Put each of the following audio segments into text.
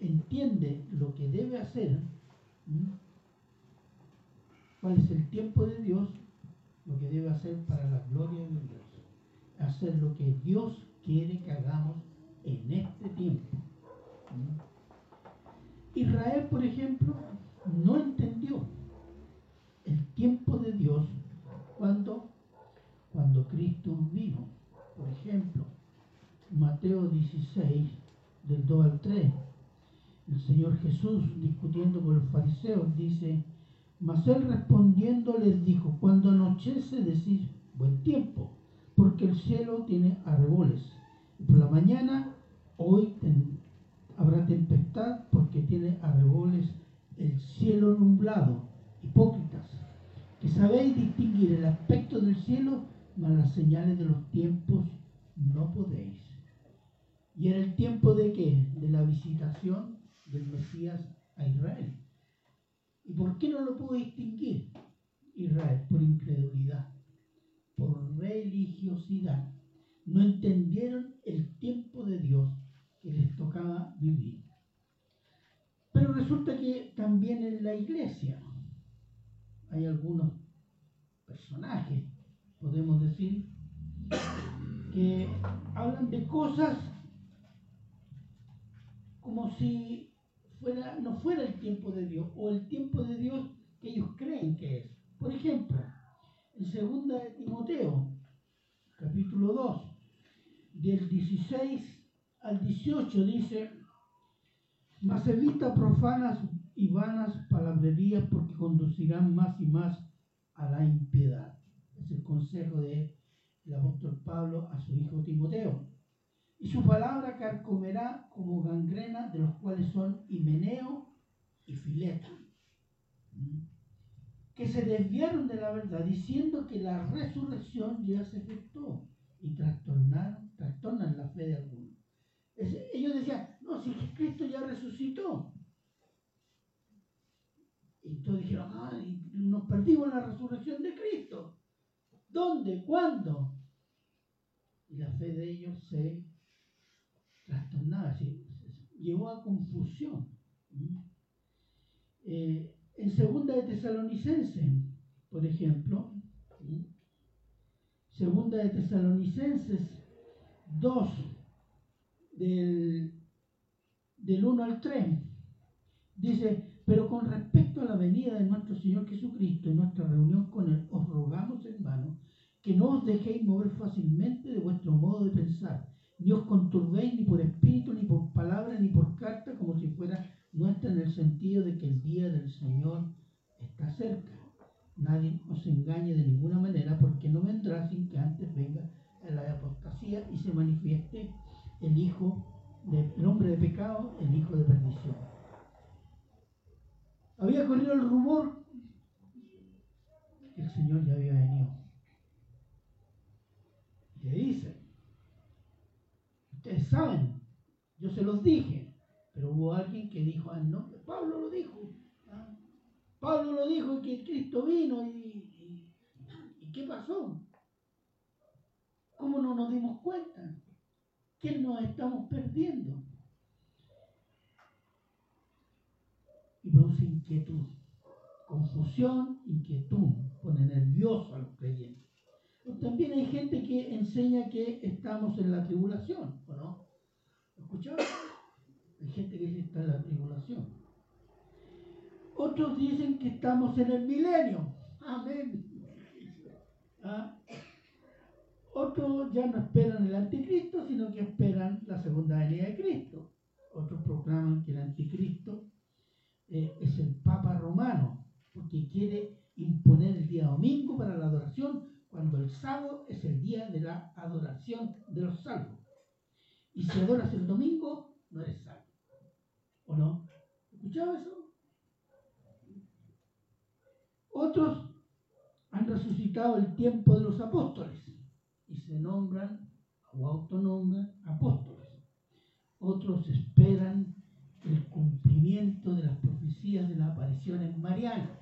entiende lo que debe hacer, cuál es el tiempo de Dios, lo que debe hacer para la gloria de Dios. Hacer lo que Dios quiere que hagamos en este tiempo. Israel, por ejemplo, no entendió el tiempo de Dios cuando, cuando Cristo vino. Por ejemplo, Mateo 16, del 2 al 3, el Señor Jesús discutiendo con los fariseos dice, mas él respondiendo les dijo, cuando anochece decís buen tiempo, porque el cielo tiene arreboles. Y por la mañana hoy habrá tempestad porque tiene arreboles el cielo nublado. Hipócritas, que sabéis distinguir el aspecto del cielo, mas las señales de los tiempos no podéis. ¿Y era el tiempo de qué? De la visitación del Mesías a Israel. ¿Y por qué no lo pudo distinguir Israel? Por incredulidad, por religiosidad. No entendieron el tiempo de Dios que les tocaba vivir. Pero resulta que también en la iglesia hay algunos personajes, podemos decir, que hablan de cosas como si no fuera el tiempo de Dios o el tiempo de Dios que ellos creen que es. Por ejemplo, en 2 Timoteo, capítulo 2, del 16 al 18 dice, mas evita profanas y vanas palabrerías porque conducirán más y más a la impiedad. Es el consejo del apóstol Pablo a su hijo Timoteo. Y su palabra carcomerá como gangrena, de los cuales son Himeneo y Fileta, que se desviaron de la verdad, diciendo que la resurrección ya se efectuó y trastornaron, trastornan la fe de algunos. ellos decían, no, si Cristo ya resucitó. Y todos dijeron, ah, nos perdimos la resurrección de Cristo. ¿Dónde? ¿Cuándo? Y la fe de ellos se trastornada, se, a confusión. Eh, en segunda de Tesalonicenses, por ejemplo, segunda de Tesalonicenses 2, del, del 1 al 3, dice, pero con respecto a la venida de nuestro Señor Jesucristo y nuestra reunión con Él, os rogamos, hermanos, que no os dejéis mover fácilmente de vuestro modo de pensar ni conturbéis ni por espíritu, ni por palabra, ni por carta, como si fuera nuestra en el sentido de que el día del Señor está cerca. Nadie os engañe de ninguna manera, porque no vendrá sin que antes venga la apostasía y se manifieste el hijo del hombre de pecado, el hijo de perdición. Había corrido el rumor que el Señor ya había venido. ¿Qué dice? Ustedes saben, yo se los dije, pero hubo alguien que dijo, ah, no, Pablo lo dijo. ¿ah? Pablo lo dijo que Cristo vino y, ¿qué pasó? ¿Cómo no nos dimos cuenta? ¿Qué nos estamos perdiendo? Y produce inquietud, confusión, inquietud, pone nervioso a los creyentes también hay gente que enseña que estamos en la tribulación, ¿o no? ¿Escucharon? Hay gente que dice que está en la tribulación. Otros dicen que estamos en el milenio. Amén. ¿Ah? Otros ya no esperan el anticristo, sino que esperan la segunda venida de Cristo. Otros proclaman que el anticristo eh, es el Papa romano, porque quiere imponer el día domingo para la adoración cuando el sábado es el día de la adoración de los salvos. Y si adoras el domingo, no eres salvo. ¿O no? ¿Escuchado eso? Otros han resucitado el tiempo de los apóstoles y se nombran o autonombran apóstoles. Otros esperan el cumplimiento de las profecías de la aparición en Mariana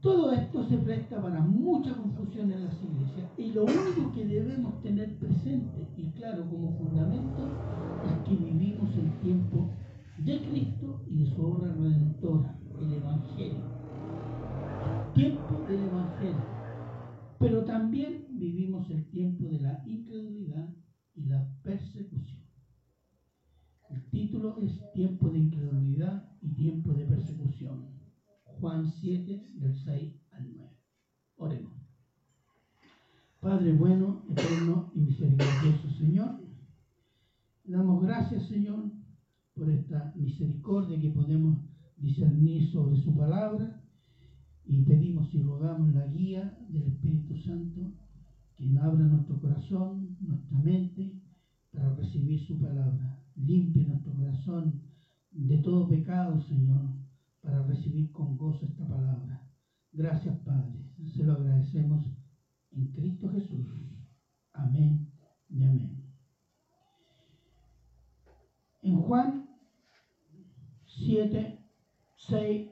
todo esto se presta para mucha confusión en las iglesias y lo único que debemos tener presente y claro como fundamento es que vivimos en de Cristo y de su obra redentora, el Evangelio. El tiempo del Evangelio. Pero también vivimos el tiempo de la incredulidad y la persecución. El título es Tiempo de incredulidad y tiempo de persecución. Juan 7, del 6 al 9. Oremos. Padre bueno, eterno y misericordioso Señor, damos gracias Señor por esta misericordia que podemos discernir sobre su palabra y pedimos y rogamos la guía del Espíritu Santo que abra nuestro corazón, nuestra mente para recibir su palabra. Limpie nuestro corazón de todo pecado, Señor, para recibir con gozo esta palabra. Gracias, Padre. Se lo agradecemos en Cristo Jesús. Amén y amén. En Juan 7, 6,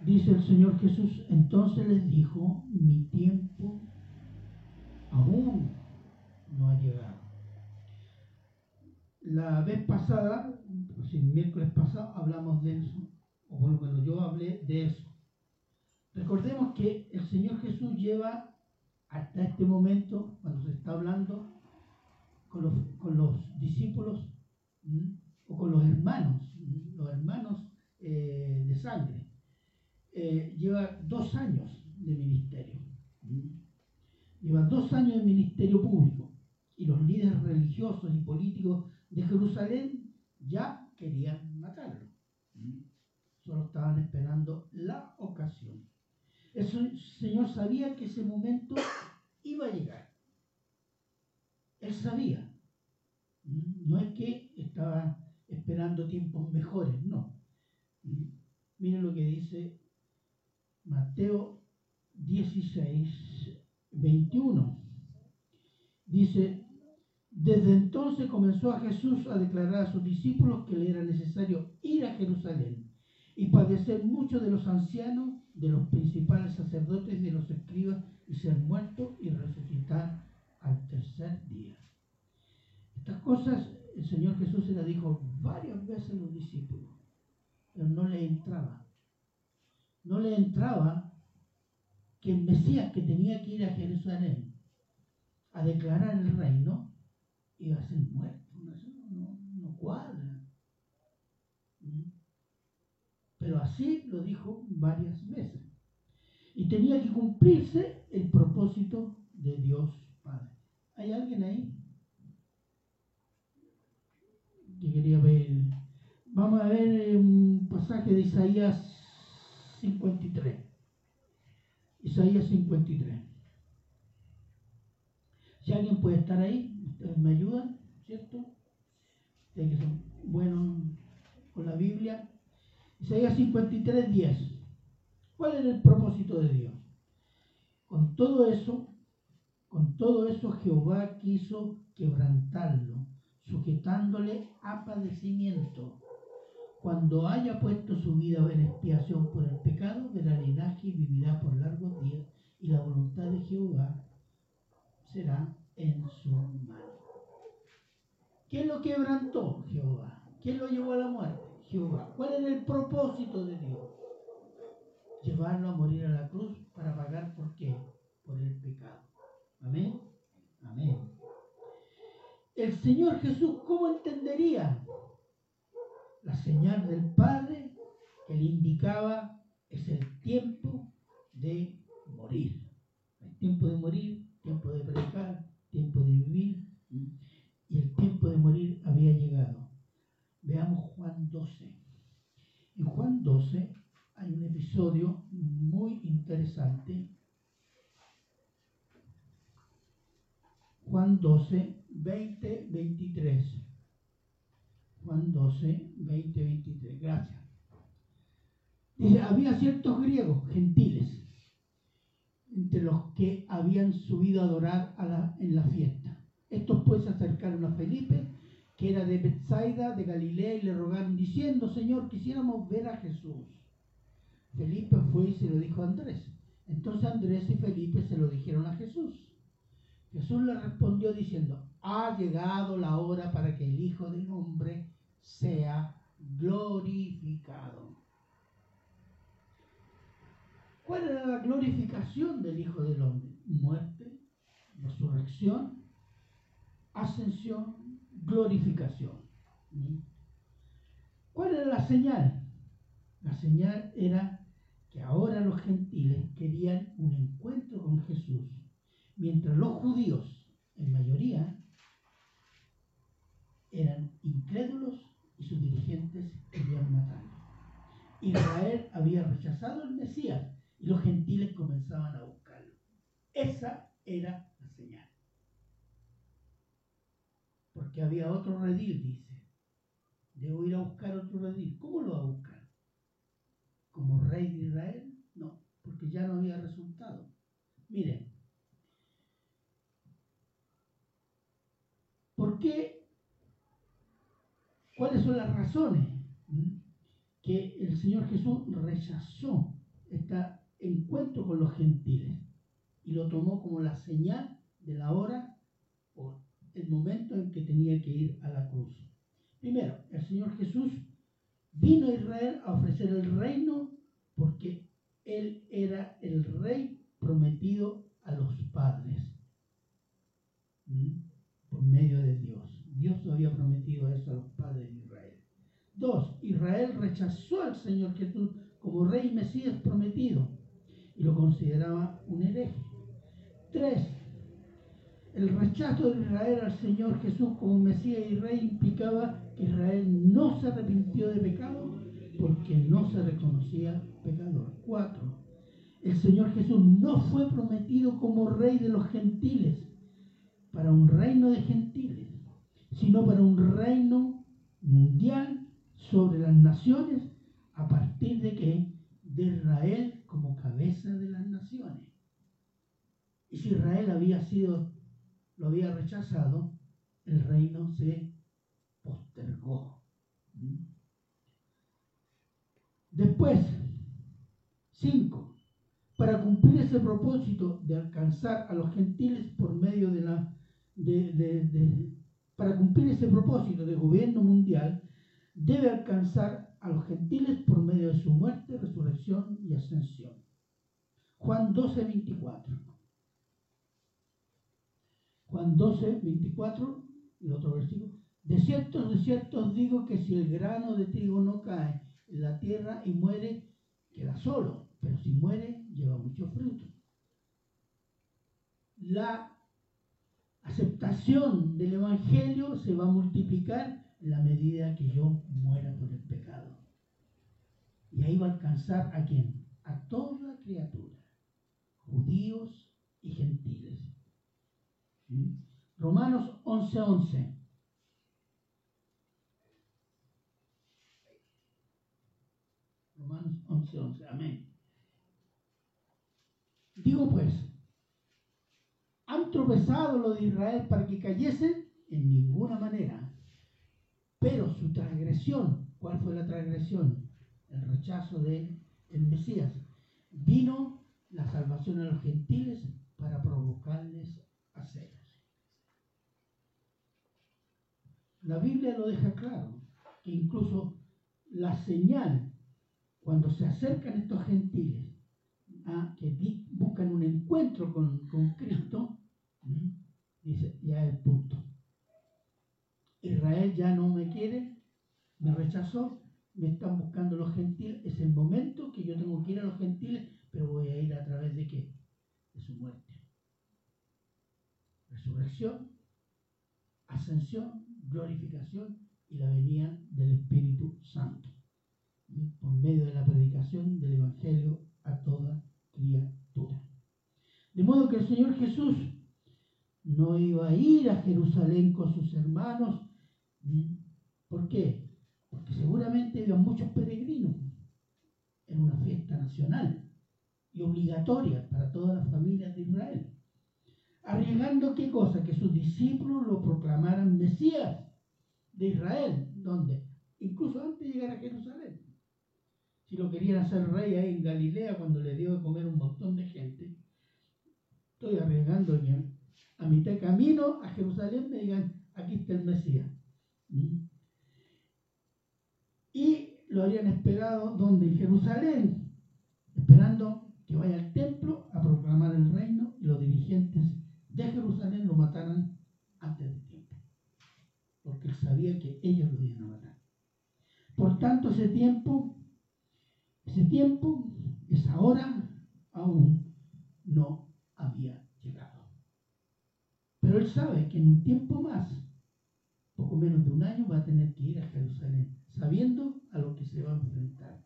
dice el Señor Jesús, entonces les dijo, mi tiempo aún no ha llegado. La vez pasada, pues el miércoles pasado, hablamos de eso, o bueno, yo hablé de eso. Recordemos que el Señor Jesús lleva hasta este momento, cuando se está hablando con los, con los discípulos o con los hermanos, los hermanos eh, de sangre, eh, lleva dos años de ministerio. Lleva dos años de ministerio público y los líderes religiosos y políticos de Jerusalén ya querían matarlo. Solo estaban esperando la ocasión. El Señor sabía que ese momento iba a llegar. Él sabía. No es que estaba esperando tiempos mejores, no. Miren lo que dice Mateo 16, 21. Dice, desde entonces comenzó a Jesús a declarar a sus discípulos que le era necesario ir a Jerusalén y padecer mucho de los ancianos, de los principales sacerdotes, de los escribas, y ser muerto y resucitar al tercer día. Estas cosas el Señor Jesús se las dijo varias veces a los discípulos, pero no le entraba. No le entraba que el Mesías que tenía que ir a Jerusalén a declarar el reino iba a ser muerto. No, no, cuadra. ¿Mm? Pero así lo dijo varias veces. Y tenía que cumplirse el propósito de Dios Padre. ¿Hay alguien ahí? Que quería ver. Vamos a ver un pasaje de Isaías 53. Isaías 53. Si alguien puede estar ahí, me ayudan, ¿cierto? Ustedes que son buenos con la Biblia. Isaías 53, 10. ¿Cuál es el propósito de Dios? Con todo eso, con todo eso Jehová quiso quebrantarlo, sujetándole a padecimiento cuando haya puesto su vida en expiación por el pecado, verá linaje y vivirá por largos días, y la voluntad de Jehová será en su mano. ¿Quién lo quebrantó? Jehová. ¿Quién lo llevó a la muerte? Jehová. ¿Cuál es el propósito de Dios? Llevarlo a morir a la cruz para pagar por qué? Por el pecado. Amén. Amén. El Señor Jesús, ¿cómo entendería la señal del Padre que le indicaba es el tiempo de morir. El tiempo de morir, tiempo de predicar, tiempo de vivir. Y el tiempo de morir había llegado. Veamos Juan 12. En Juan 12 hay un episodio muy interesante. Juan 12, 20, 23. Juan 12, 20, 23. Gracias. Dice, había ciertos griegos, gentiles, entre los que habían subido a adorar en la fiesta. Estos pues se acercaron a Felipe, que era de Bethsaida, de Galilea, y le rogaron diciendo, Señor, quisiéramos ver a Jesús. Felipe fue y se lo dijo a Andrés. Entonces Andrés y Felipe se lo dijeron a Jesús. Jesús le respondió diciendo, ha llegado la hora para que el Hijo del Hombre sea glorificado. ¿Cuál era la glorificación del Hijo del Hombre? Muerte, resurrección, ascensión, glorificación. ¿Mm? ¿Cuál era la señal? La señal era que ahora los gentiles querían un encuentro con Jesús, mientras los judíos, en mayoría, eran incrédulos y sus dirigentes querían matarlo. Israel había rechazado al Mesías y los gentiles comenzaban a buscarlo. Esa era la señal. Porque había otro redil, dice. Debo ir a buscar otro redil. ¿Cómo lo va a buscar? ¿Como rey de Israel? No, porque ya no había resultado. Miren, ¿por qué? ¿Cuáles son las razones que el Señor Jesús rechazó esta encuentro con los gentiles y lo tomó como la señal de la hora o el momento en que tenía que ir a la cruz. Primero, el Señor Jesús vino a Israel a ofrecer el reino porque Él era el rey prometido a los padres por medio de Dios. Dios lo había prometido eso a los padres de Israel. Dos, Israel rechazó al Señor Jesús como rey Mesías prometido y lo consideraba un hereje. Tres, el rechazo de Israel al Señor Jesús como Mesías y Rey implicaba que Israel no se arrepintió de pecado porque no se reconocía pecador. Cuatro, el Señor Jesús no fue prometido como Rey de los gentiles para un reino de gentiles, sino para un reino mundial sobre las naciones a partir de que de Israel como cabeza de las naciones. Y si Israel había sido, lo había rechazado, el reino se postergó. Después, cinco, para cumplir ese propósito de alcanzar a los gentiles por medio de la, de, de, para cumplir ese propósito de gobierno mundial, debe alcanzar a los gentiles por medio de su muerte, resurrección y ascensión. Juan 12, 24. Juan 12, 24, el otro versículo. De cierto, de cierto os digo que si el grano de trigo no cae en la tierra y muere, queda solo, pero si muere, lleva mucho fruto. La aceptación del Evangelio se va a multiplicar la medida que yo muera por el pecado. Y ahí va a alcanzar a quién? A toda criatura, judíos y gentiles. Romanos 11:11. 11. Romanos 11:11. 11. Amén. Digo pues, ¿han tropezado lo de Israel para que cayesen? En ninguna manera. Pero su transgresión, ¿cuál fue la transgresión? El rechazo de el Mesías. Vino la salvación a los gentiles para provocarles a celos. La Biblia lo deja claro, que incluso la señal, cuando se acercan estos gentiles, a que buscan un encuentro con, con Cristo, dice, ya es punto. Israel ya no me quiere, me rechazó, me están buscando los gentiles, es el momento que yo tengo que ir a los gentiles, pero voy a ir a través de qué? De su muerte. Resurrección, ascensión, glorificación y la venida del Espíritu Santo, por medio de la predicación del Evangelio a toda criatura. De modo que el Señor Jesús no iba a ir a Jerusalén con sus hermanos ¿Por qué? Porque seguramente había muchos peregrinos. en una fiesta nacional y obligatoria para todas las familias de Israel. Arriesgando qué cosa? Que sus discípulos lo proclamaran Mesías de Israel. ¿Dónde? Incluso antes de llegar a Jerusalén. Si lo querían hacer rey ahí en Galilea cuando le dio de comer un montón de gente, estoy arriesgando que a mitad de camino a Jerusalén me digan, aquí está el Mesías. Lo habrían esperado donde en Jerusalén, esperando que vaya al templo a proclamar el reino y los dirigentes de Jerusalén lo mataran antes del tiempo, porque él sabía que ellos lo iban a matar. Por tanto, ese tiempo, ese tiempo, esa hora, aún no había llegado. Pero él sabe que en un tiempo más, poco menos de un año, va a tener que ir a Jerusalén, sabiendo a lo que se va a enfrentar.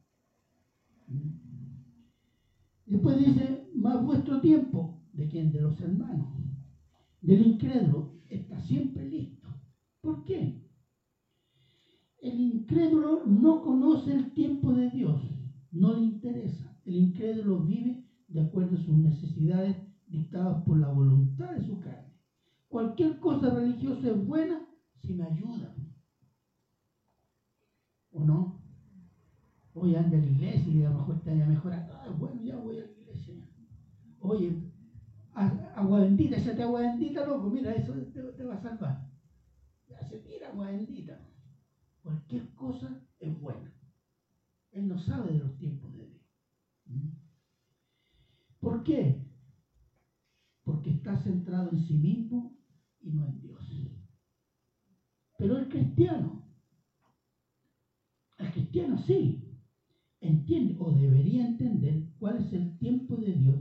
Después dice, más vuestro tiempo, ¿de quién? De los hermanos. Del incrédulo, está siempre listo. ¿Por qué? El incrédulo no conoce el tiempo de Dios, no le interesa. El incrédulo vive de acuerdo a sus necesidades dictadas por la voluntad de su carne. Cualquier cosa religiosa es buena si me ayuda. ¿O no? Hoy anda a la iglesia y a lo mejor está ya mejorando. Ah, bueno, ya voy a la iglesia. Oye, agua bendita, te agua bendita, loco, mira, eso te, va a salvar. Ya se tira agua bendita. Cualquier cosa es buena. Él no sabe de los tiempos de Dios. ¿Mm? ¿Por qué? Porque está centrado en sí mismo y no en Dios. Pero el cristiano, el cristiano sí, entiende o debería entender cuál es el tiempo de Dios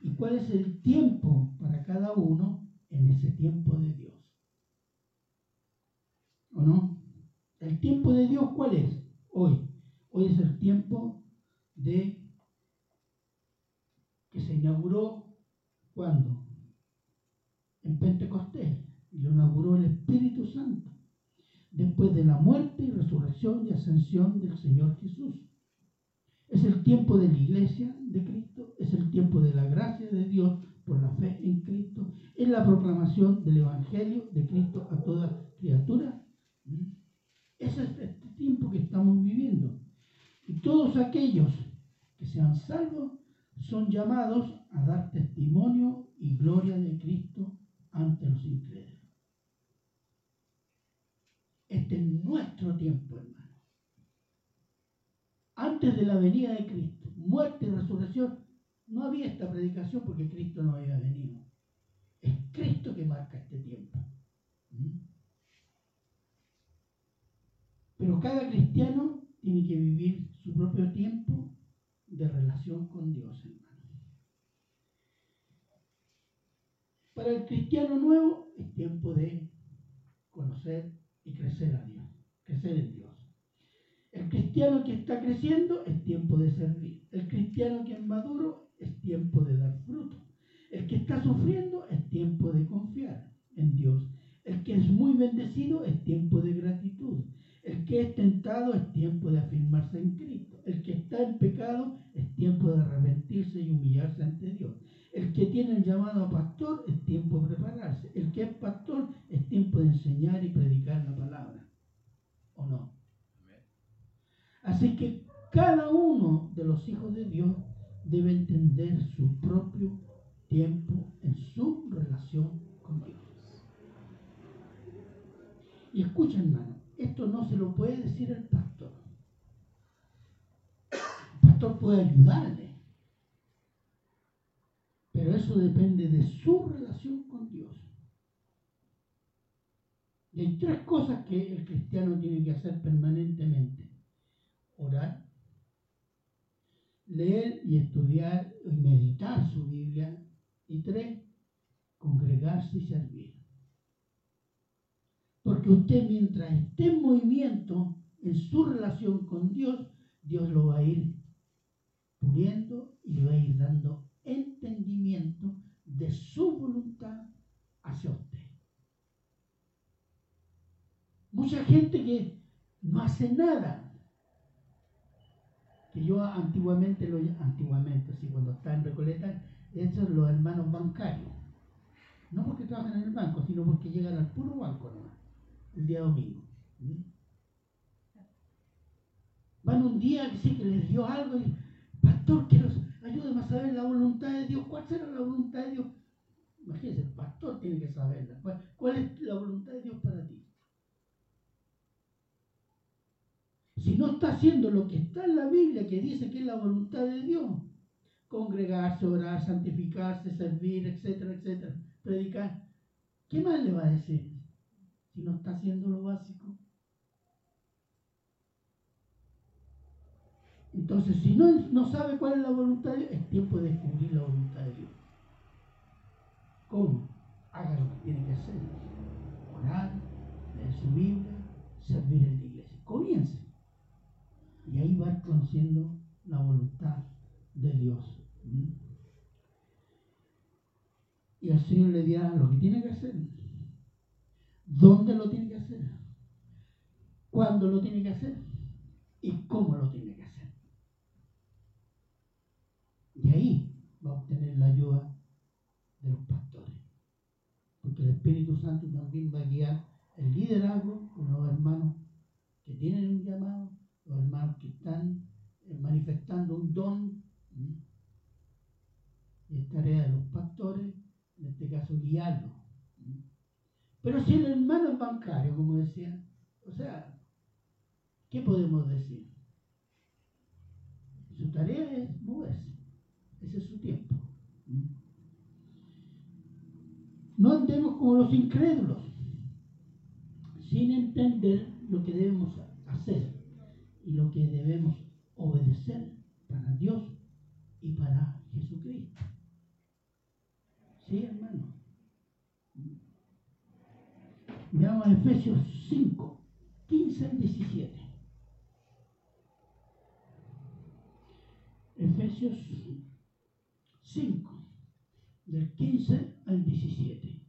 y cuál es el tiempo para cada uno en ese tiempo de Dios. ¿O no? El tiempo de Dios, ¿cuál es? Hoy. Hoy es el tiempo de que se inauguró cuando? En Pentecostés. Y lo inauguró el Espíritu Santo. Después de la muerte y resurrección y ascensión del Señor Jesús. Es el tiempo de la iglesia de Cristo, es el tiempo de la gracia de Dios por la fe en Cristo, es la proclamación del Evangelio de Cristo a toda criatura. Ese es este tiempo que estamos viviendo. Y todos aquellos que sean salvos son llamados a dar testimonio y gloria de Cristo ante los incrédulos. Este es nuestro tiempo, hermano antes de la venida de Cristo, muerte y resurrección, no había esta predicación porque Cristo no había venido. Es Cristo que marca este tiempo. ¿Mm? Pero cada cristiano tiene que vivir su propio tiempo de relación con Dios, hermano. Para el cristiano nuevo es tiempo de conocer y crecer a Dios, crecer en Dios. El cristiano que está creciendo es tiempo de servir. El cristiano que es maduro es tiempo de dar fruto. El que está sufriendo es tiempo de confiar en Dios. El que es muy bendecido es tiempo de gratitud. El que es tentado es tiempo de afirmarse en Cristo. El que está en pecado es tiempo de arrepentirse y humillarse ante Dios. El que tiene el llamado a pastor es tiempo de prepararse. El que es pastor es tiempo de enseñar y predicar la palabra. ¿O no? Así que cada uno de los hijos de Dios debe entender su propio tiempo en su relación con Dios. Y escuchen, hermano, esto no se lo puede decir el pastor. El pastor puede ayudarle, eso depende de su relación con Dios. Y hay tres cosas que el cristiano tiene que hacer permanentemente orar, leer y estudiar y meditar su Biblia. Y tres, congregarse y servir. Porque usted mientras esté en movimiento en su relación con Dios, Dios lo va a ir puliendo y le va a ir dando entendimiento de su voluntad hacia usted. Mucha gente que no hace nada, yo antiguamente, lo, antiguamente, así cuando estaba en Recoleta, esos los hermanos bancarios. No porque trabajan en el banco, sino porque llegan al puro banco nomás, el día domingo. Van un día que sí que les dio algo y, pastor, que los ayúdeme a saber la voluntad de Dios. ¿Cuál será la voluntad de Dios? Imagínense, el pastor tiene que saberla. ¿Cuál es la voluntad de Dios para ti? si no está haciendo lo que está en la Biblia, que dice que es la voluntad de Dios, congregarse, orar, santificarse, servir, etcétera, etcétera, predicar, ¿qué más le va a decir si no está haciendo lo básico? Entonces, si no, no sabe cuál es la voluntad de Dios, es tiempo de descubrir la voluntad de Dios. ¿Cómo? Haga lo que tiene que hacer. Orar, leer su Biblia, servir en la iglesia. Comience. Y ahí va conociendo la voluntad de Dios. ¿Mm? Y el Señor le dirá lo que tiene que hacer. ¿Dónde lo tiene que hacer? ¿Cuándo lo tiene que hacer? ¿Y cómo lo tiene que hacer? Y ahí va a obtener la ayuda de los pastores. Porque el Espíritu Santo también va a guiar el liderazgo con los hermanos que tienen un llamado, los hermanos que están eh, manifestando un don. Y es tarea de los pastores, en este caso, guiarlo. Pero si el hermano es bancario, como decía, o sea, ¿qué podemos decir? Su tarea es moverse. Ese es su tiempo. No andemos como los incrédulos, sin entender lo que debemos hacer y lo que debemos obedecer para Dios y para Jesucristo. ¿Sí, hermano? Veamos Efesios 5, 15 al 17. Efesios 5, del 15 al 17.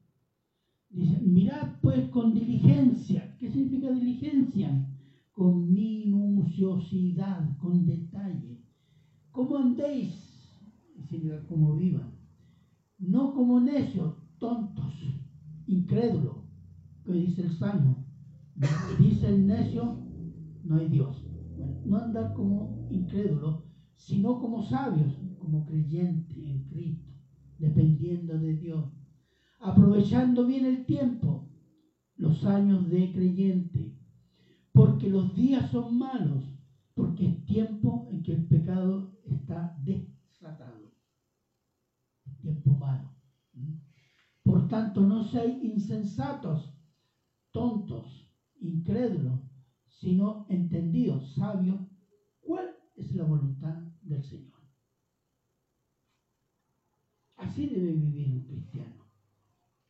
Dice, mirad pues con diligencia. ¿Qué significa diligencia? Con minuciosidad, con detalle. ¿Cómo andéis? como vivan. No como necios, tontos, incrédulos, que dice el Salmo. Dice el necio, no hay Dios. no andar como incrédulos, sino como sabios, como creyentes en Cristo, dependiendo de Dios, aprovechando bien el tiempo, los años de creyente, porque los días son malos, porque es tiempo en que el pecado está desatado. Es tiempo malo. Por tanto, no seáis insensatos, tontos, incrédulos, sino entendidos, sabios, cuál es la voluntad del Señor. Así debe vivir un cristiano,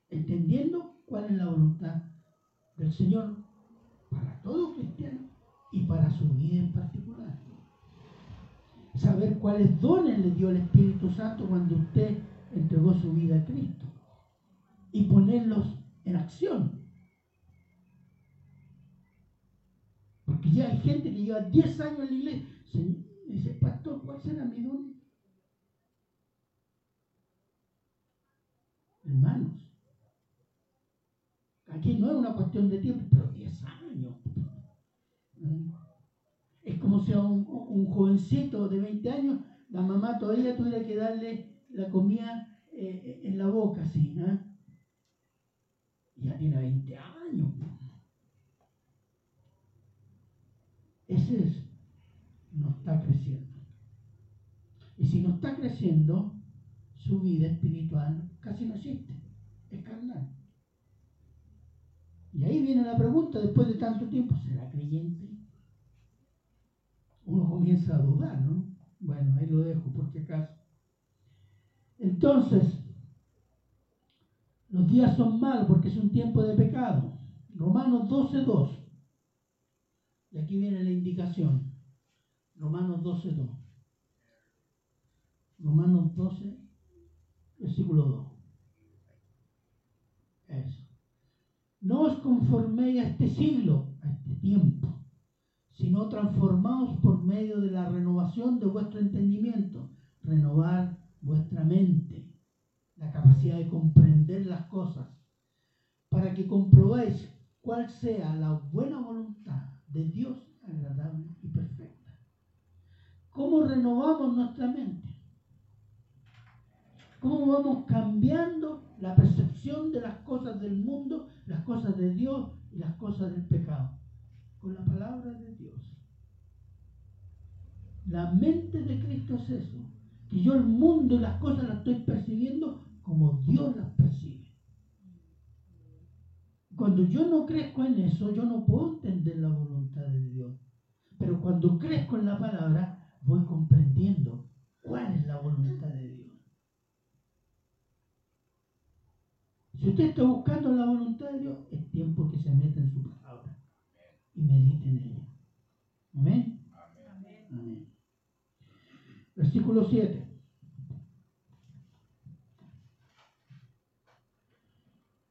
entendiendo cuál es la voluntad del Señor para todo cristiano y para su vida en particular. Saber cuáles dones le dio el Espíritu Santo cuando usted entregó su vida a Cristo y ponerlos en acción. Porque ya hay gente que lleva 10 años en la iglesia. dice, pastor, ¿cuál será mi don? Hermanos, aquí no es una cuestión de tiempo, pero 10 años. Es como si a un, jovencito de 20 años, la mamá todavía tuviera que darle la comida eh, en la boca, así, ¿no? Ya tiene 20 años. Ese es, no está creciendo. Y si no está creciendo, su vida espiritual casi no existe, es carnal. Y ahí viene la pregunta, después de tanto tiempo, ¿será creyente? Uno comienza a dudar, ¿no? Bueno, ahí lo dejo por si acaso. Entonces, los días son malos porque es un tiempo de pecado. Romanos 12.2. Y aquí viene la indicación. Romanos 12.2. Romanos 12, versículo 2. Eso. No os conforméis a este siglo, a este tiempo, sino transformaos por medio de la renovación de vuestro entendimiento. Renovar vuestra mente, la capacidad de comprender las cosas, para que comprobéis cuál sea la buena voluntad de Dios agradable y perfecta. ¿Cómo renovamos nuestra mente? ¿Cómo vamos cambiando la percepción de las cosas del mundo, las cosas de Dios y las cosas del pecado? Con la palabra de Dios. La mente de Cristo es eso. Que yo el mundo y las cosas las estoy percibiendo como Dios las percibe. Cuando yo no crezco en eso, yo no puedo entender la voluntad de Dios. Pero cuando crezco en la palabra, voy comprendiendo cuál es la voluntad de Dios. Si usted está buscando la voluntad de Dios, es tiempo que se meta en su palabra y medite en ella. Amén. Amén. Versículo 7.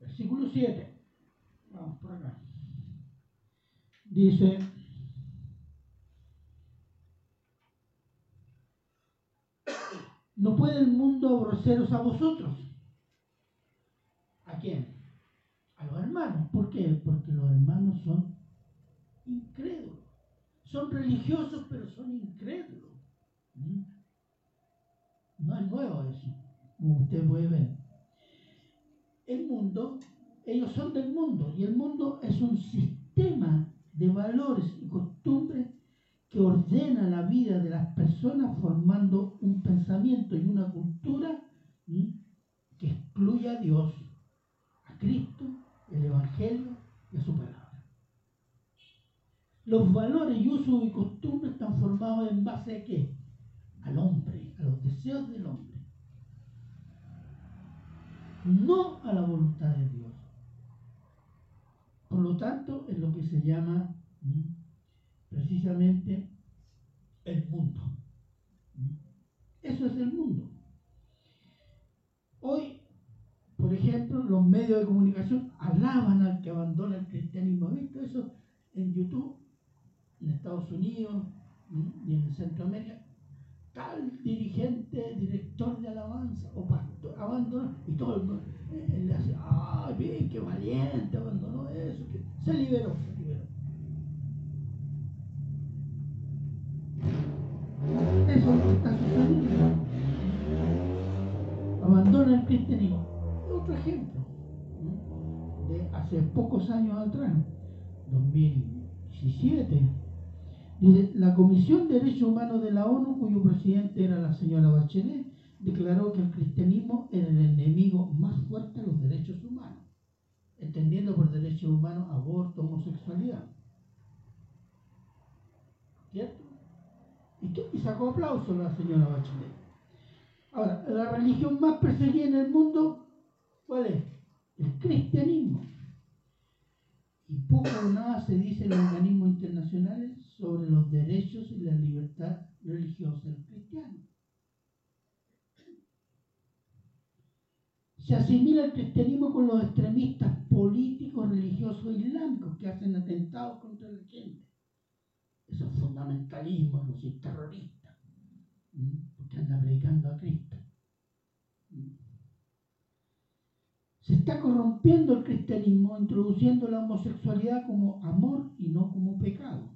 Versículo 7. Vamos por acá. Dice, no puede el mundo aborreceros a vosotros. ¿A quién? A los hermanos. ¿Por qué? Porque los hermanos son incrédulos. Son religiosos, pero son incrédulos. ¿Mm? No es nuevo eso, como usted puede ver. El mundo, ellos son del mundo, y el mundo es un sistema de valores y costumbres que ordena la vida de las personas formando un pensamiento y una cultura que excluye a Dios, Cristo, el Evangelio y a su palabra. Los valores y usos y costumbres están formados en base a qué? Al hombre, a los deseos del hombre. No a la voluntad de Dios. Por lo tanto, es lo que se llama precisamente el mundo. Eso es el mundo. Hoy, por ejemplo, los medios de comunicación alaban al que abandona el cristianismo. visto eso en YouTube? en Estados Unidos y en Centroamérica, tal dirigente, director de alabanza o pastor abandonó y todo el mundo eh, le hace, ay, bien, qué valiente, abandonó eso, se liberó, se liberó. Eso es está sucediendo. Abandona el cristianismo. Hace pocos años atrás, 2017 la Comisión de Derechos Humanos de la ONU, cuyo presidente era la señora Bachelet, declaró que el cristianismo era el enemigo más fuerte de los derechos humanos, entendiendo por derechos humanos aborto, homosexualidad. ¿Cierto? Y, sacó aplauso la señora Bachelet. Ahora, la religión más perseguida en el mundo, ¿cuál es? El cristianismo. Y poco o nada se dice en los organismos internacionales sobre los derechos y la libertad religiosa del cristiano. Se asimila el cristianismo con los extremistas políticos, religiosos islámicos que hacen atentados contra la gente. Esos fundamentalismos, los terroristas, porque andan predicando a Cristo. Se está corrompiendo el cristianismo, introduciendo la homosexualidad como amor y no como pecado.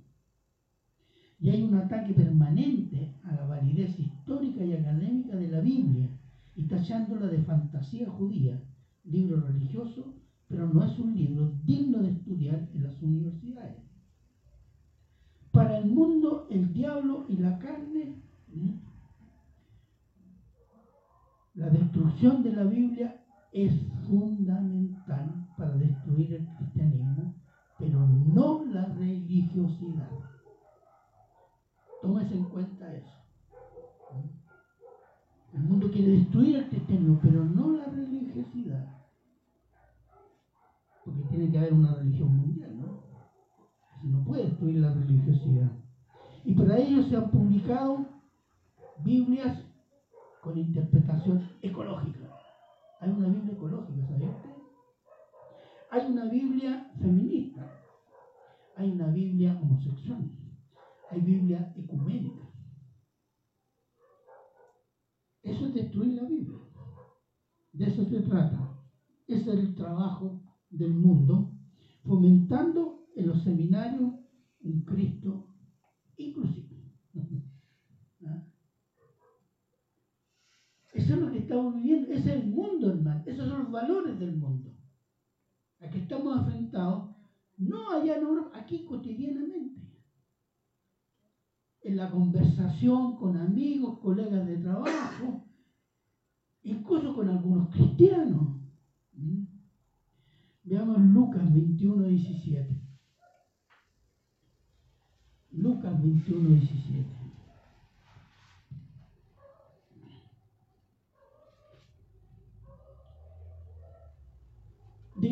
Y hay un ataque permanente a la validez histórica y académica de la Biblia y tachándola de fantasía judía, libro religioso, pero no es un libro digno de estudiar en las universidades. Para el mundo, el diablo y la carne, la destrucción de la Biblia es fundamental para destruir el cristianismo, pero no la religiosidad. Tómese en cuenta eso. El mundo quiere destruir el cristianismo, pero no la religiosidad. Porque tiene que haber una religión mundial, ¿no? Si no puede destruir la religiosidad. Y para ello se han publicado Biblias con interpretación ecológica. Hay una Biblia ecológica, ¿sabe usted? Hay una Biblia feminista. Hay una Biblia homosexual hay Biblia ecuménica. Eso es destruir la Biblia. De eso se trata. Ese es el trabajo del mundo, fomentando en los seminarios un Cristo inclusivo. ¿Ah? Eso es lo que estamos viviendo, ese es el mundo, hermano. Esos son los valores del mundo. A que estamos enfrentados, no allá en Europa, aquí cotidianamente en la conversación con amigos, colegas de trabajo, incluso con algunos cristianos. ¿Mm? Veamos Lucas 21, 17. Lucas 21, 17.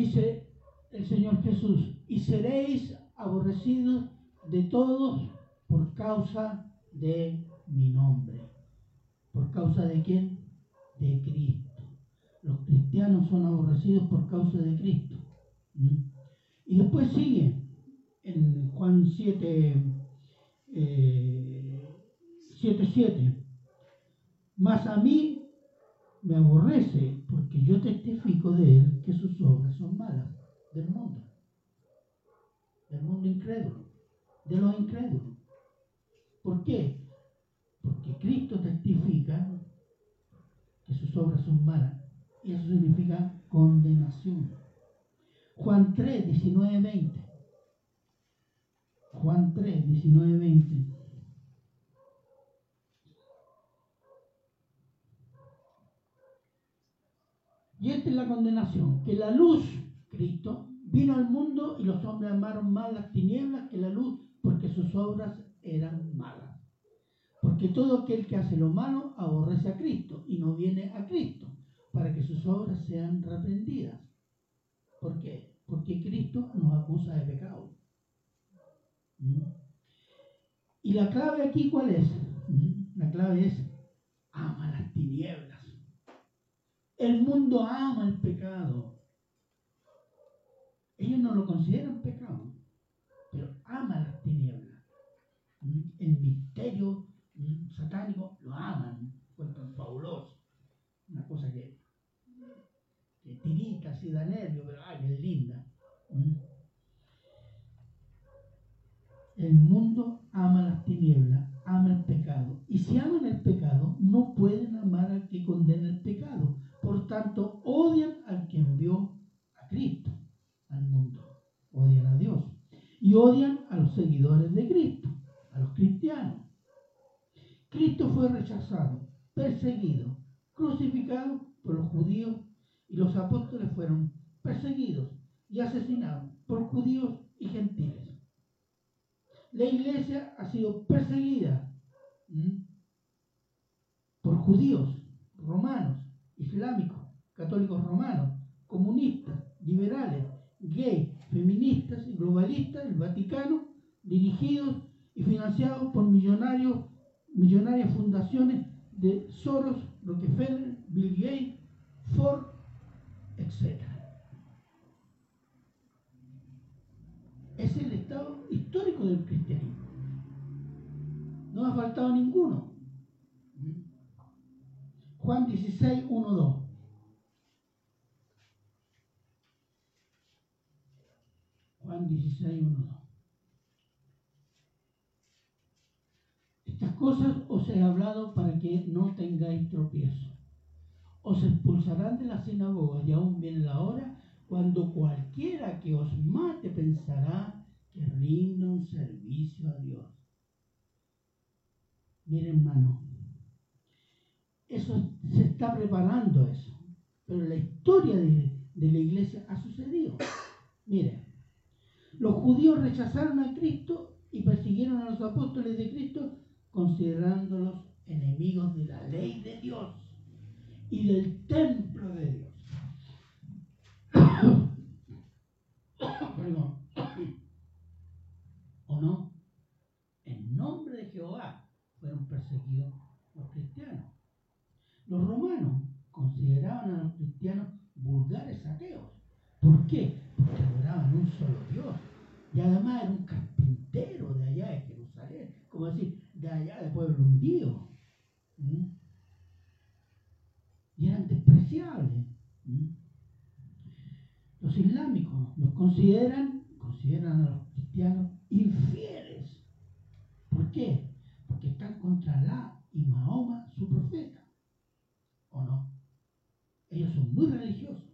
Dice el Señor Jesús, y seréis aborrecidos de todos por causa de mi nombre. ¿Por causa de quién? De Cristo. Los cristianos son aborrecidos por causa de Cristo. ¿Mm? Y después sigue en Juan 7, 7, 7. Mas a mí me aborrece porque yo testifico de él que sus obras son malas del mundo. Del mundo incrédulo. De los incrédulos. ¿Por qué? Porque Cristo testifica que sus obras son malas. Y eso significa condenación. Juan 3, 19, 20. Juan 3, 19, 20. Y esta es la condenación, que la luz, Cristo, vino al mundo y los hombres amaron más las tinieblas que la luz porque sus obras eran malas. Porque todo aquel que hace lo malo aborrece a Cristo y no viene a Cristo para que sus obras sean reprendidas. ¿Por qué? Porque Cristo nos acusa de pecado. ¿Mm? ¿Y la clave aquí cuál es? ¿Mm? La clave es ama las tinieblas. El mundo ama el pecado. Ellos no lo consideran pecado, pero ama las tinieblas. El misterio satánico lo aman, encuentran fabuloso. Una cosa que, que tirita, así da nervio, pero ay, es linda. El mundo ama las tinieblas, ama el pecado. Y si aman el pecado, no pueden amar al que condena el pecado. Por tanto, odian al que envió a Cristo al mundo. Odian a Dios. Y odian a los seguidores de Cristo, a los cristianos. Cristo fue rechazado, perseguido, crucificado por los judíos y los apóstoles fueron perseguidos y asesinados por judíos y gentiles la iglesia ha sido perseguida por judíos, romanos, islámicos, católicos romanos, comunistas, liberales, gays, feministas y globalistas del Vaticano, dirigidos y financiados por millonarios, millonarias fundaciones de Soros, Rockefeller, Bill Gates, Ford, etc. Es el estado histórico del cristianismo. No ha faltado ninguno. Juan 16, 1, 2. Juan 16, 1, 2. Estas cosas os he hablado para que no tengáis tropiezo. Os expulsarán de la sinagoga y aún viene la hora cuando cualquiera que os mate pensará que rinda un servicio a Dios. Miren, hermano, eso se está preparando eso, pero la historia de, la iglesia ha sucedido. Miren, los judíos rechazaron a Cristo y persiguieron a los apóstoles de Cristo considerándolos enemigos de la ley de Dios y del templo de Dios. ¿O no? En nombre de Jehová fueron perseguidos los cristianos. Los romanos consideraban a los cristianos vulgares ateos. ¿Por qué? Porque adoraban un solo Dios. Y además era un carpintero de allá de Jerusalén, como decir, de allá de pueblo hundido. ¿Mm? Y eran despreciables. ¿Mm? Los islámicos los consideran, consideran a los cristianos infieles. ¿Por qué? Porque están contra Alá y Mahoma, su profeta. ¿O no? Ellos son muy religiosos.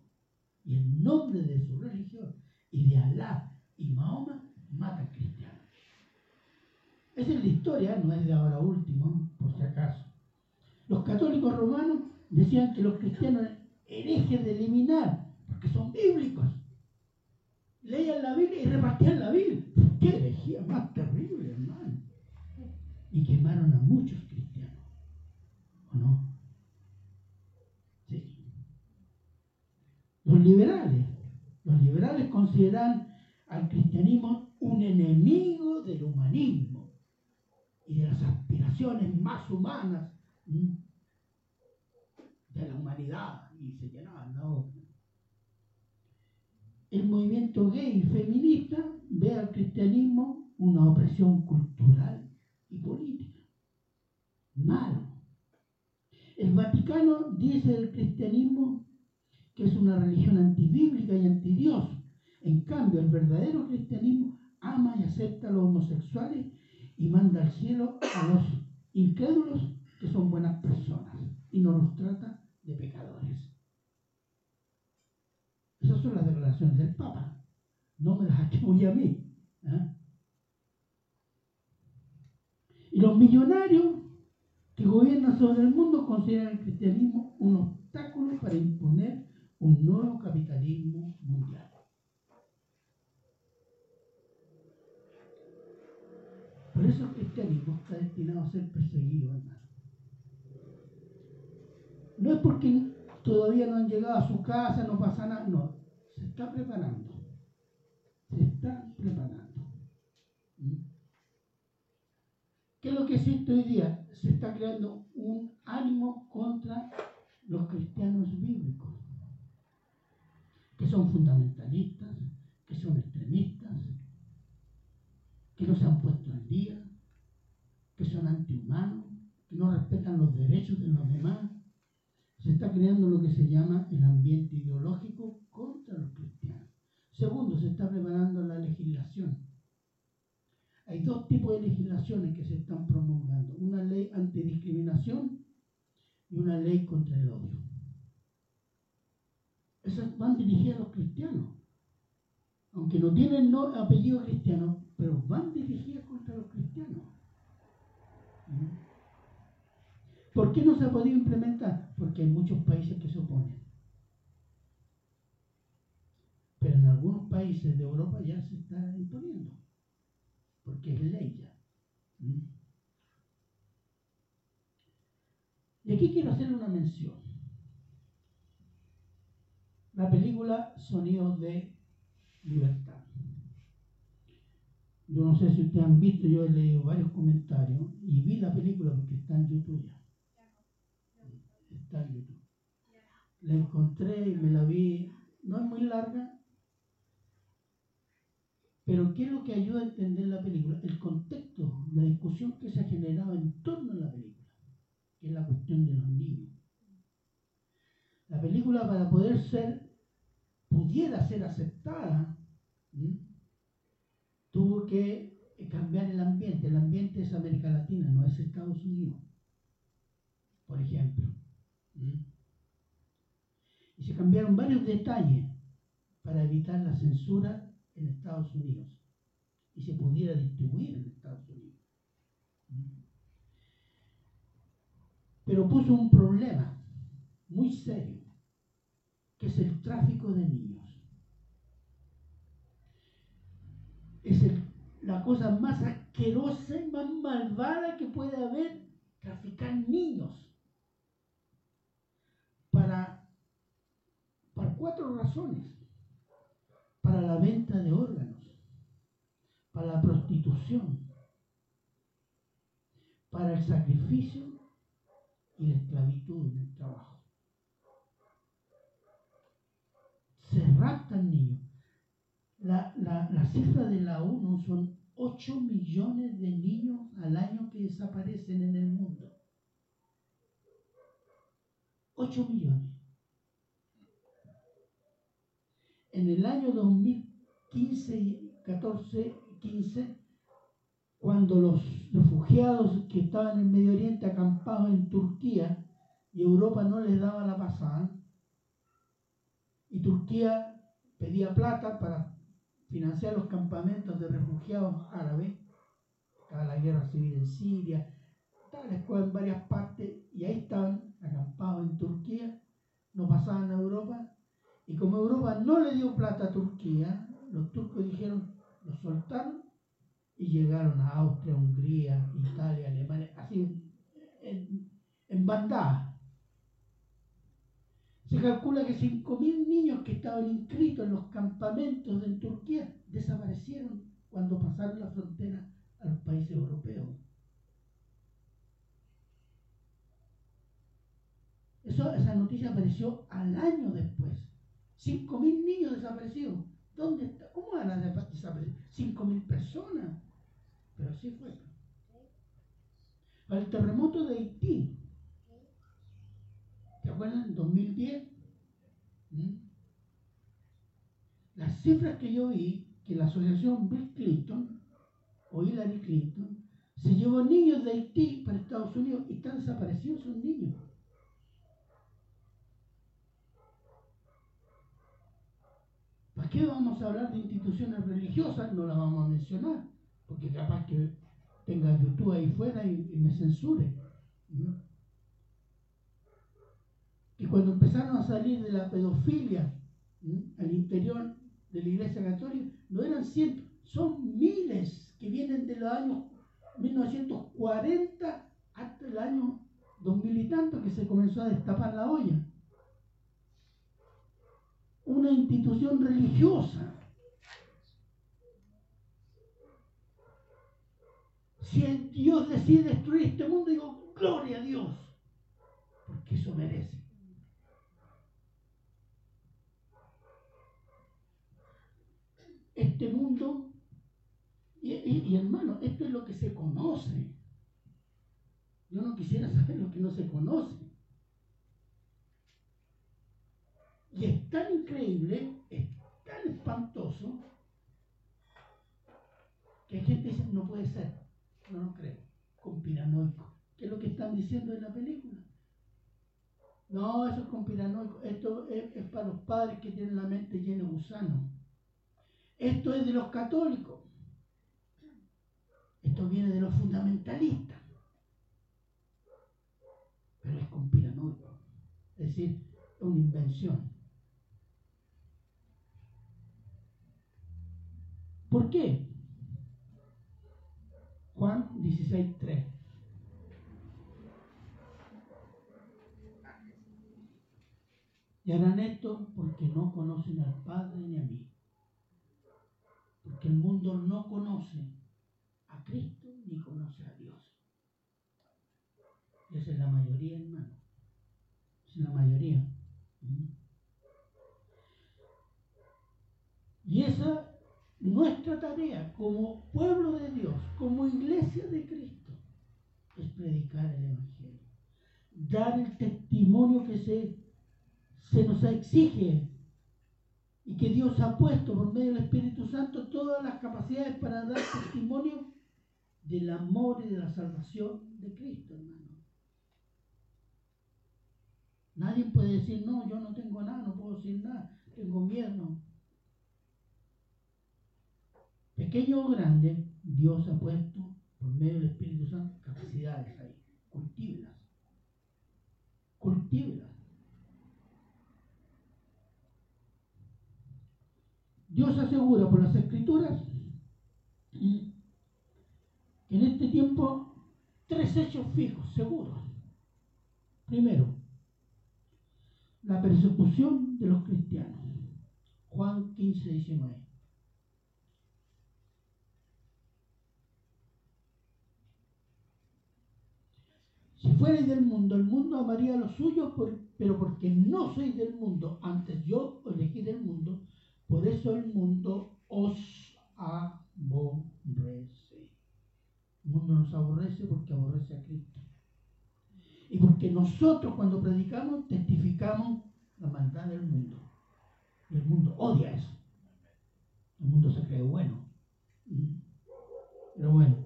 Y en nombre de su religión y de Alá y Mahoma matan cristianos. Esa es la historia, no es de ahora último, por si acaso. Los católicos romanos decían que los cristianos herejes de eliminar, porque son bíblicos. Leían la Biblia y repartían la Biblia. ¡Qué herejía más terrible, hermano! Y quemaron a muchos cristianos. ¿O no? Sí. Los liberales. Los liberales consideran al cristianismo un enemigo del humanismo y de las aspiraciones más humanas de la humanidad y se llenaban la El movimiento gay y feminista ve al cristianismo una opresión cultural y política. Malo. El Vaticano dice del cristianismo que es una religión antibíblica y antidios. En cambio, el verdadero cristianismo ama y acepta a los homosexuales y manda al cielo a los incrédulos que son buenas personas y no los trata de pecadores. Esas son las declaraciones del Papa. No me las atribuye a mí. ¿eh? Y los millonarios que gobiernan sobre el mundo consideran el cristianismo un obstáculo para imponer un nuevo capitalismo mundial. Por eso el cristianismo está destinado a ser perseguido, hermano. No es porque todavía no han llegado a su casa, no pasa nada, no, se está preparando. Se está preparando. ¿Mm? ¿Qué es lo que existe hoy día? Se está creando un ánimo contra los cristianos bíblicos, que son fundamentalistas, que son extremistas, que no se han puesto al día, que son antihumanos, que no respetan los derechos de los demás, se está creando lo que se llama el ambiente ideológico contra los cristianos. Segundo, se está preparando la legislación. Hay dos tipos de legislaciones que se están promulgando. Una ley antidiscriminación y una ley contra el odio. Esas van dirigidas a los cristianos. Aunque no tienen apellido cristiano, pero van dirigidas contra los cristianos. ¿Mm? ¿Por qué no se ha podido implementar? Porque hay muchos países que se oponen. Pero en algunos países de Europa ya se está imponiendo, porque es ley ya. ¿Mm? Y aquí quiero hacer una mención. La película Sonidos de Libertad. Yo no sé si ustedes han visto, yo he leído varios comentarios y vi la película porque está en YouTube ya está en YouTube. La encontré y me la vi, no es muy larga, pero ¿qué es lo que ayuda a entender la película? El contexto, la discusión que se ha generado en torno a la película, que es la cuestión de los niños. La película para poder ser, pudiera ser aceptada, tuvo que cambiar el ambiente. El ambiente es América Latina, no es Estados Unidos, por ejemplo. Y se cambiaron varios detalles para evitar la censura en Estados Unidos y se pudiera distribuir en Estados Unidos. Pero puso un problema muy serio, que es el tráfico de niños. Es la cosa más asquerosa y más malvada que puede haber, traficar niños para, para cuatro razones. Para la venta de órganos, para la prostitución, para el sacrificio y la esclavitud en el trabajo. Se raptan niños. La, la, la cifra de la ONU son 8 millones de niños al año que desaparecen en el mundo. 8 millones. En el año 2015, 14, 15, cuando los refugiados que estaban en Medio Oriente acampados en Turquía y Europa no les daba la pasada, y Turquía pedía plata para financiar los campamentos de refugiados árabes, estaba la guerra civil en Siria, estaban escuelas en varias partes y ahí estaban acampados en Turquía, no pasaban a Europa y como Europa no le dio plata a Turquía, los turcos dijeron, los soltaron y llegaron a Austria, Hungría, Italia, Alemania, así en, en bandada. Se calcula que 5.000 niños que estaban inscritos en los campamentos en Turquía desaparecieron cuando pasaron la frontera a los países europeos. Esa noticia apareció al año después. 5.000 niños desaparecidos. ¿Dónde está? ¿Cómo van a desaparecer? 5.000 personas. Pero así fue. Para el terremoto de Haití, ¿te acuerdan? En 2010. ¿Mm? Las cifras que yo vi, que la asociación Bill Clinton o Hillary Clinton se llevó niños de Haití para Estados Unidos y están desaparecidos esos niños. ¿Para qué vamos a hablar de instituciones religiosas? No las vamos a mencionar, porque capaz que tenga YouTube ahí fuera y, me censure. Y cuando empezaron a salir de la pedofilia al interior de la Iglesia Católica, no eran cientos, son miles que vienen de los años 1940 hasta el año 2000 y tanto que se comenzó a destapar la olla una institución religiosa. Si Dios decide destruir este mundo, digo, gloria a Dios, porque eso merece. Este mundo, y, hermano, esto es lo que se conoce. Yo no quisiera saber lo que no se conoce. Y es tan increíble, es tan espantoso, que hay gente dice, no puede ser, no lo creo, conspiranoico. ¿Qué es lo que están diciendo en la película? No, eso es conspiranoico. Esto es, es, para los padres que tienen la mente llena de gusano. Esto es de los católicos. Esto viene de los fundamentalistas. Pero es conspiranoico. Es decir, es una invención. ¿Por qué? Juan 16.3. Y harán esto porque no conocen al Padre ni a mí. Porque el mundo no conoce a Cristo ni conoce a Dios. Esa es la mayoría, hermano. Es la mayoría. ¿Mm? Y esa nuestra tarea como pueblo de Dios, como iglesia de Cristo, es predicar el Evangelio. Dar el testimonio que se nos exige y que Dios ha puesto por medio del Espíritu Santo todas las capacidades para dar testimonio del amor y de la salvación de Cristo, hermano. Nadie puede decir, no, yo no tengo nada, no puedo decir nada, tengo miedo pequeño o grande, Dios ha puesto por medio del Espíritu Santo capacidades ahí. Cultívelas. Cultívelas. Dios asegura por las escrituras que en este tiempo tres hechos fijos, seguros. Primero, la persecución de los cristianos. Juan 15, 19. Si fuerais del mundo, el mundo amaría lo suyo, pero porque no sois del mundo, antes yo elegí del mundo, por eso el mundo os aborrece. El mundo nos aborrece porque aborrece a Cristo. Y porque nosotros cuando predicamos testificamos la maldad del mundo. Y el mundo odia eso. El mundo se cree bueno. Pero bueno.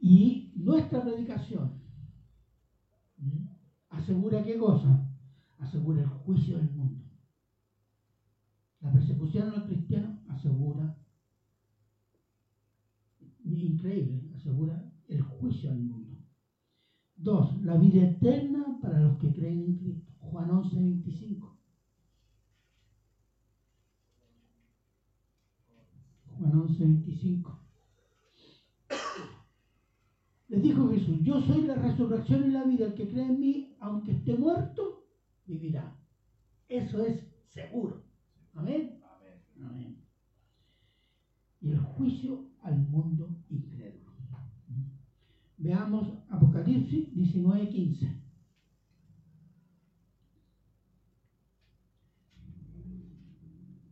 Y nuestra predicación ¿Asegura qué cosa? Asegura el juicio del mundo. La persecución a los cristianos asegura, increíble, asegura juicio al mundo. Dos, la vida eterna para los que creen en Cristo. Juan 11, 25. Juan 11, 25. Les dijo Jesús, yo soy la resurrección y la vida. El que cree en mí, aunque esté muerto, vivirá. Eso es seguro. Amén. Amén. Y el juicio al mundo incrédulo. Veamos Apocalipsis 19:15.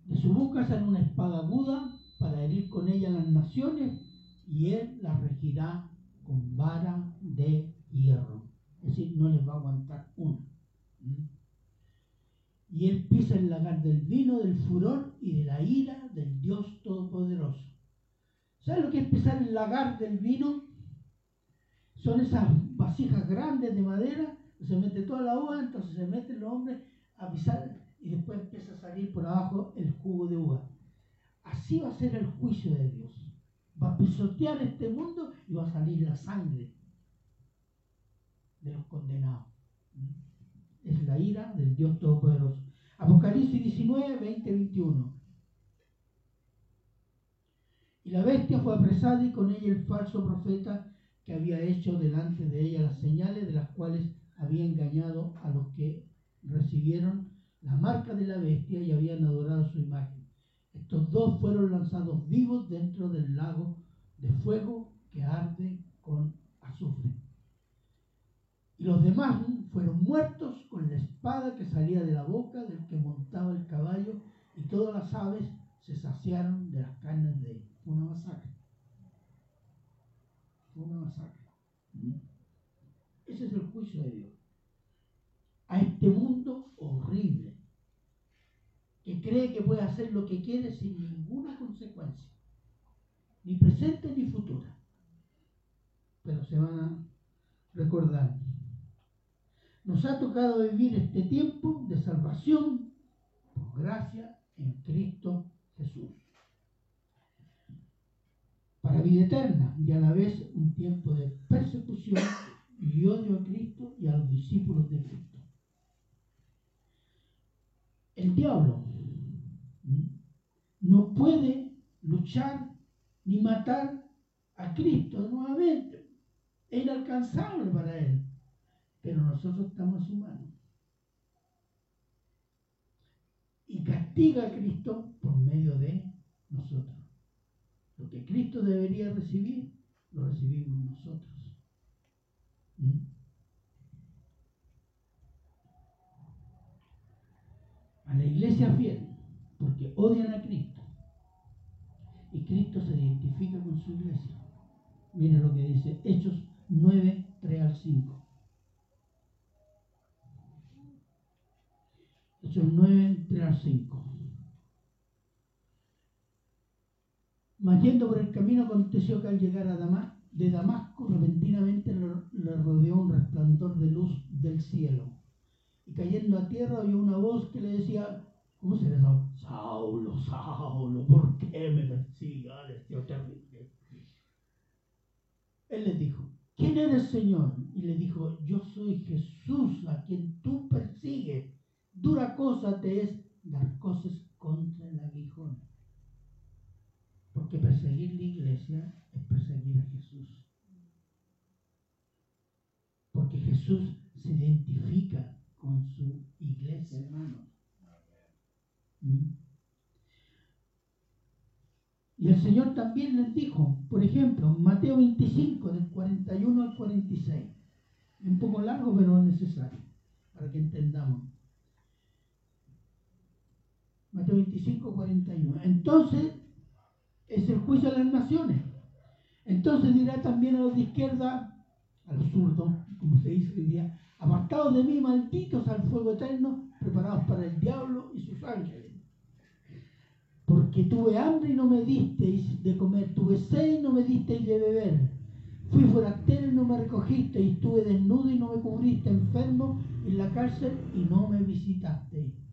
De su boca sale una espada aguda para herir con ella las naciones y él las regirá con vara de hierro. Es decir, no les va a aguantar una. ¿Mm? Y él pisa el lagar del vino, del furor y de la ira del Dios Todopoderoso. ¿Sabe lo que es pisar el lagar del vino? Son esas vasijas grandes de madera, se mete toda la uva, entonces se mete el hombre a pisar y después empieza a salir por abajo el jugo de uva. Así va a ser el juicio de Dios. Va a pisotear este mundo y va a salir la sangre de los condenados. Es la ira del Dios Todopoderoso. Apocalipsis 19, 20, 21. Y la bestia fue apresada y con ella el falso profeta que había hecho delante de ella las señales de las cuales había engañado a los que recibieron la marca de la bestia y habían adorado su imagen. Estos dos fueron lanzados vivos dentro del lago de fuego que arde con azufre. Y los demás fueron muertos con la espada que salía de la boca del que montaba el caballo y todas las aves se saciaron de las carnes de él. Una masacre una masacre. ¿Mm? Ese es el juicio de Dios. A este mundo horrible, que cree que puede hacer lo que quiere sin ninguna consecuencia, ni presente ni futura. Pero se van a recordar. Nos ha tocado vivir este tiempo de salvación por gracia en Cristo Jesús para vida eterna y a la vez un tiempo de persecución y odio a Cristo y a los discípulos de Cristo. El diablo no puede luchar ni matar a Cristo nuevamente. Es inalcanzable para él. Pero nosotros estamos mano. Y castiga a Cristo por medio de nosotros. Lo que Cristo debería recibir, lo recibimos nosotros. ¿Mm? A la iglesia fiel, porque odian a Cristo. Y Cristo se identifica con su iglesia. Miren lo que dice Hechos 9, 3 al 5. Hechos 9, 3 al 5. Mas por el camino aconteció que al llegar a Damasco, de Damasco repentinamente le rodeó un resplandor de luz del cielo. Y cayendo a tierra oyó una voz que le decía, ¿cómo se llama? Saulo, Saulo, ¿por qué me persigues, Dios terrible? Él le dijo, ¿quién eres Señor? Y le dijo, yo soy Jesús a quien tú persigues. Dura cosa te es dar cosas contra el aguijón. Porque perseguir la iglesia es perseguir a Jesús. Porque Jesús se identifica con su iglesia, hermanos. ¿Mm? Y el Señor también les dijo, por ejemplo, Mateo 25, del 41 al 46. Un poco largo, pero necesario, para que entendamos. Mateo 25, 41. Entonces es el juicio de las naciones. Entonces dirá también a los de izquierda, a los zurdos, como se dice hoy día, apartados de mí, malditos al fuego eterno, preparados para el diablo y sus ángeles. Porque tuve hambre y no me disteis de comer, tuve sed y no me disteis de beber. Fui forastero y no me recogisteis, estuve desnudo y no me cubriste, enfermo en la cárcel y no me visitasteis.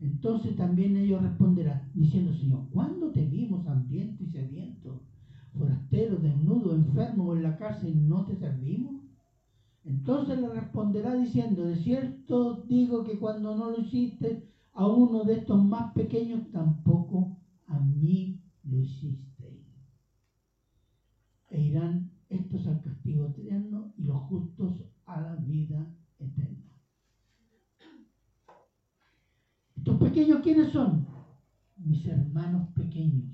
Entonces también ellos responderán, diciendo, Señor, ¿cuándo te vimos hambriento y sediento? forastero, desnudo, enfermo o en la cárcel, ¿no te servimos? Entonces le responderá diciendo, de cierto digo que cuando no lo hiciste a uno de estos más pequeños, tampoco a mí lo hiciste. E irán estos al castigo eterno y los justos a la vida eterna. ¿Estos pequeños quiénes son? Mis hermanos pequeños,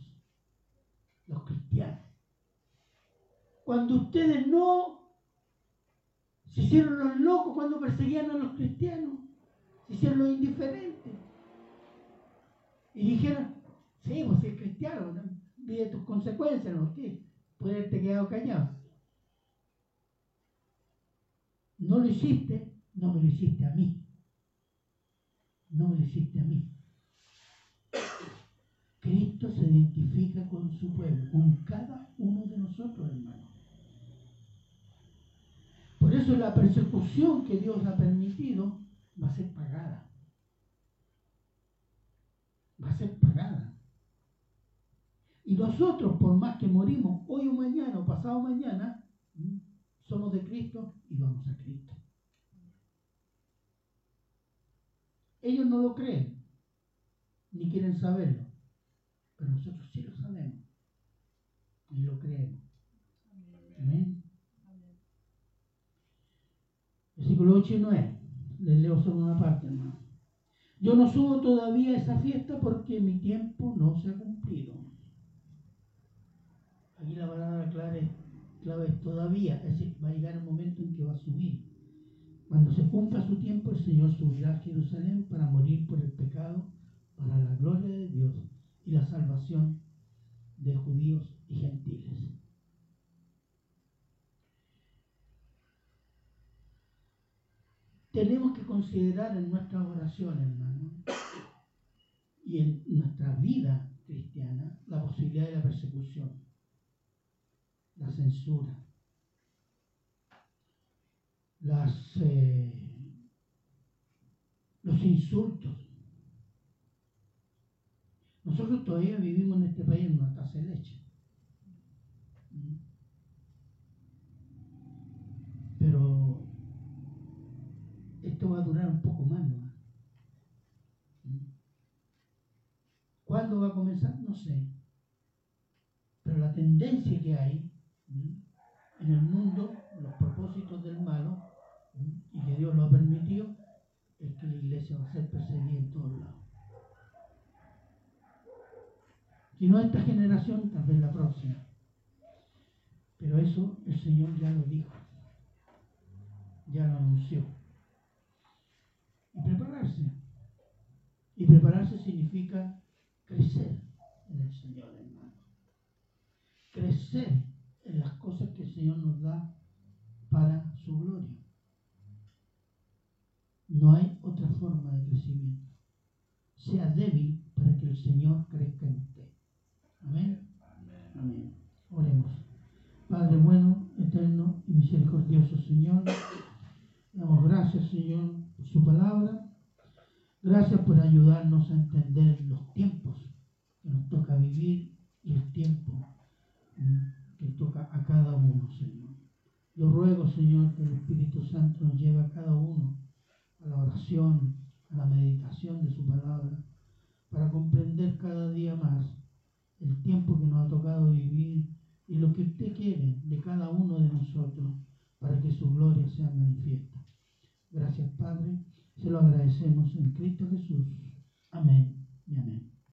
los cristianos. Cuando ustedes no se hicieron los locos cuando perseguían a los cristianos, se hicieron los indiferentes. Y dijeron, sí, vos eres cristiano, vive tus consecuencias, ¿no? ¿Qué? Puede haberte quedado callado. No lo hiciste, no me lo hiciste a mí. No me hiciste a mí. Cristo se identifica con su pueblo, con cada uno de nosotros, hermanos. Por eso la persecución que Dios ha permitido va a ser pagada. Va a ser pagada. Y nosotros, por más que morimos hoy o mañana o pasado mañana, somos de Cristo y vamos a Cristo. Ellos no lo creen, ni quieren saberlo, pero nosotros sí lo sabemos y lo creemos. Amén. Versículo 8 y 9. Les leo solo una parte, hermano. Yo no subo todavía a esa fiesta porque mi tiempo no se ha cumplido. Aquí la palabra clave clave es todavía, es decir, va a llegar el momento en que va a subir. Cuando se cumpla su tiempo, el Señor subirá a Jerusalén para morir por el pecado, para la gloria de Dios y la salvación de judíos y gentiles. Tenemos que considerar en nuestras oraciones, hermano, y en nuestra vida cristiana, la posibilidad de la persecución la censura, las, eh, los insultos. Nosotros todavía vivimos en este país en una taza de leche. Pero esto va a durar un poco más, ¿no? ¿Cuándo va a comenzar? No sé. Pero la tendencia que hay en el mundo, los propósitos del malo, y que Dios lo ha permitido, es que la iglesia va a ser perseguida en todos. Si no esta generación, tal vez la próxima. Pero eso el Señor ya lo dijo, ya lo anunció. Y prepararse. Y prepararse significa crecer en el Señor, hermano. Crecer en las cosas que el Señor nos da para su gloria. No hay otra forma de crecimiento. Sea débil para que el Señor crezca en usted. Amén. Amén. Oremos. Padre bueno, eterno y misericordioso Señor, damos gracias Señor por su palabra. Gracias por ayudarnos a entender los tiempos que nos toca vivir y el tiempo que toca a cada uno, Señor. Yo ruego, Señor, que el Espíritu Santo nos lleve a cada uno a la oración, la meditación de su palabra, para comprender cada día más el tiempo que nos ha tocado vivir y lo que usted quiere de cada uno de nosotros para que su gloria sea manifiesta. Gracias, Padre. Se lo agradecemos en Cristo Jesús. Amén.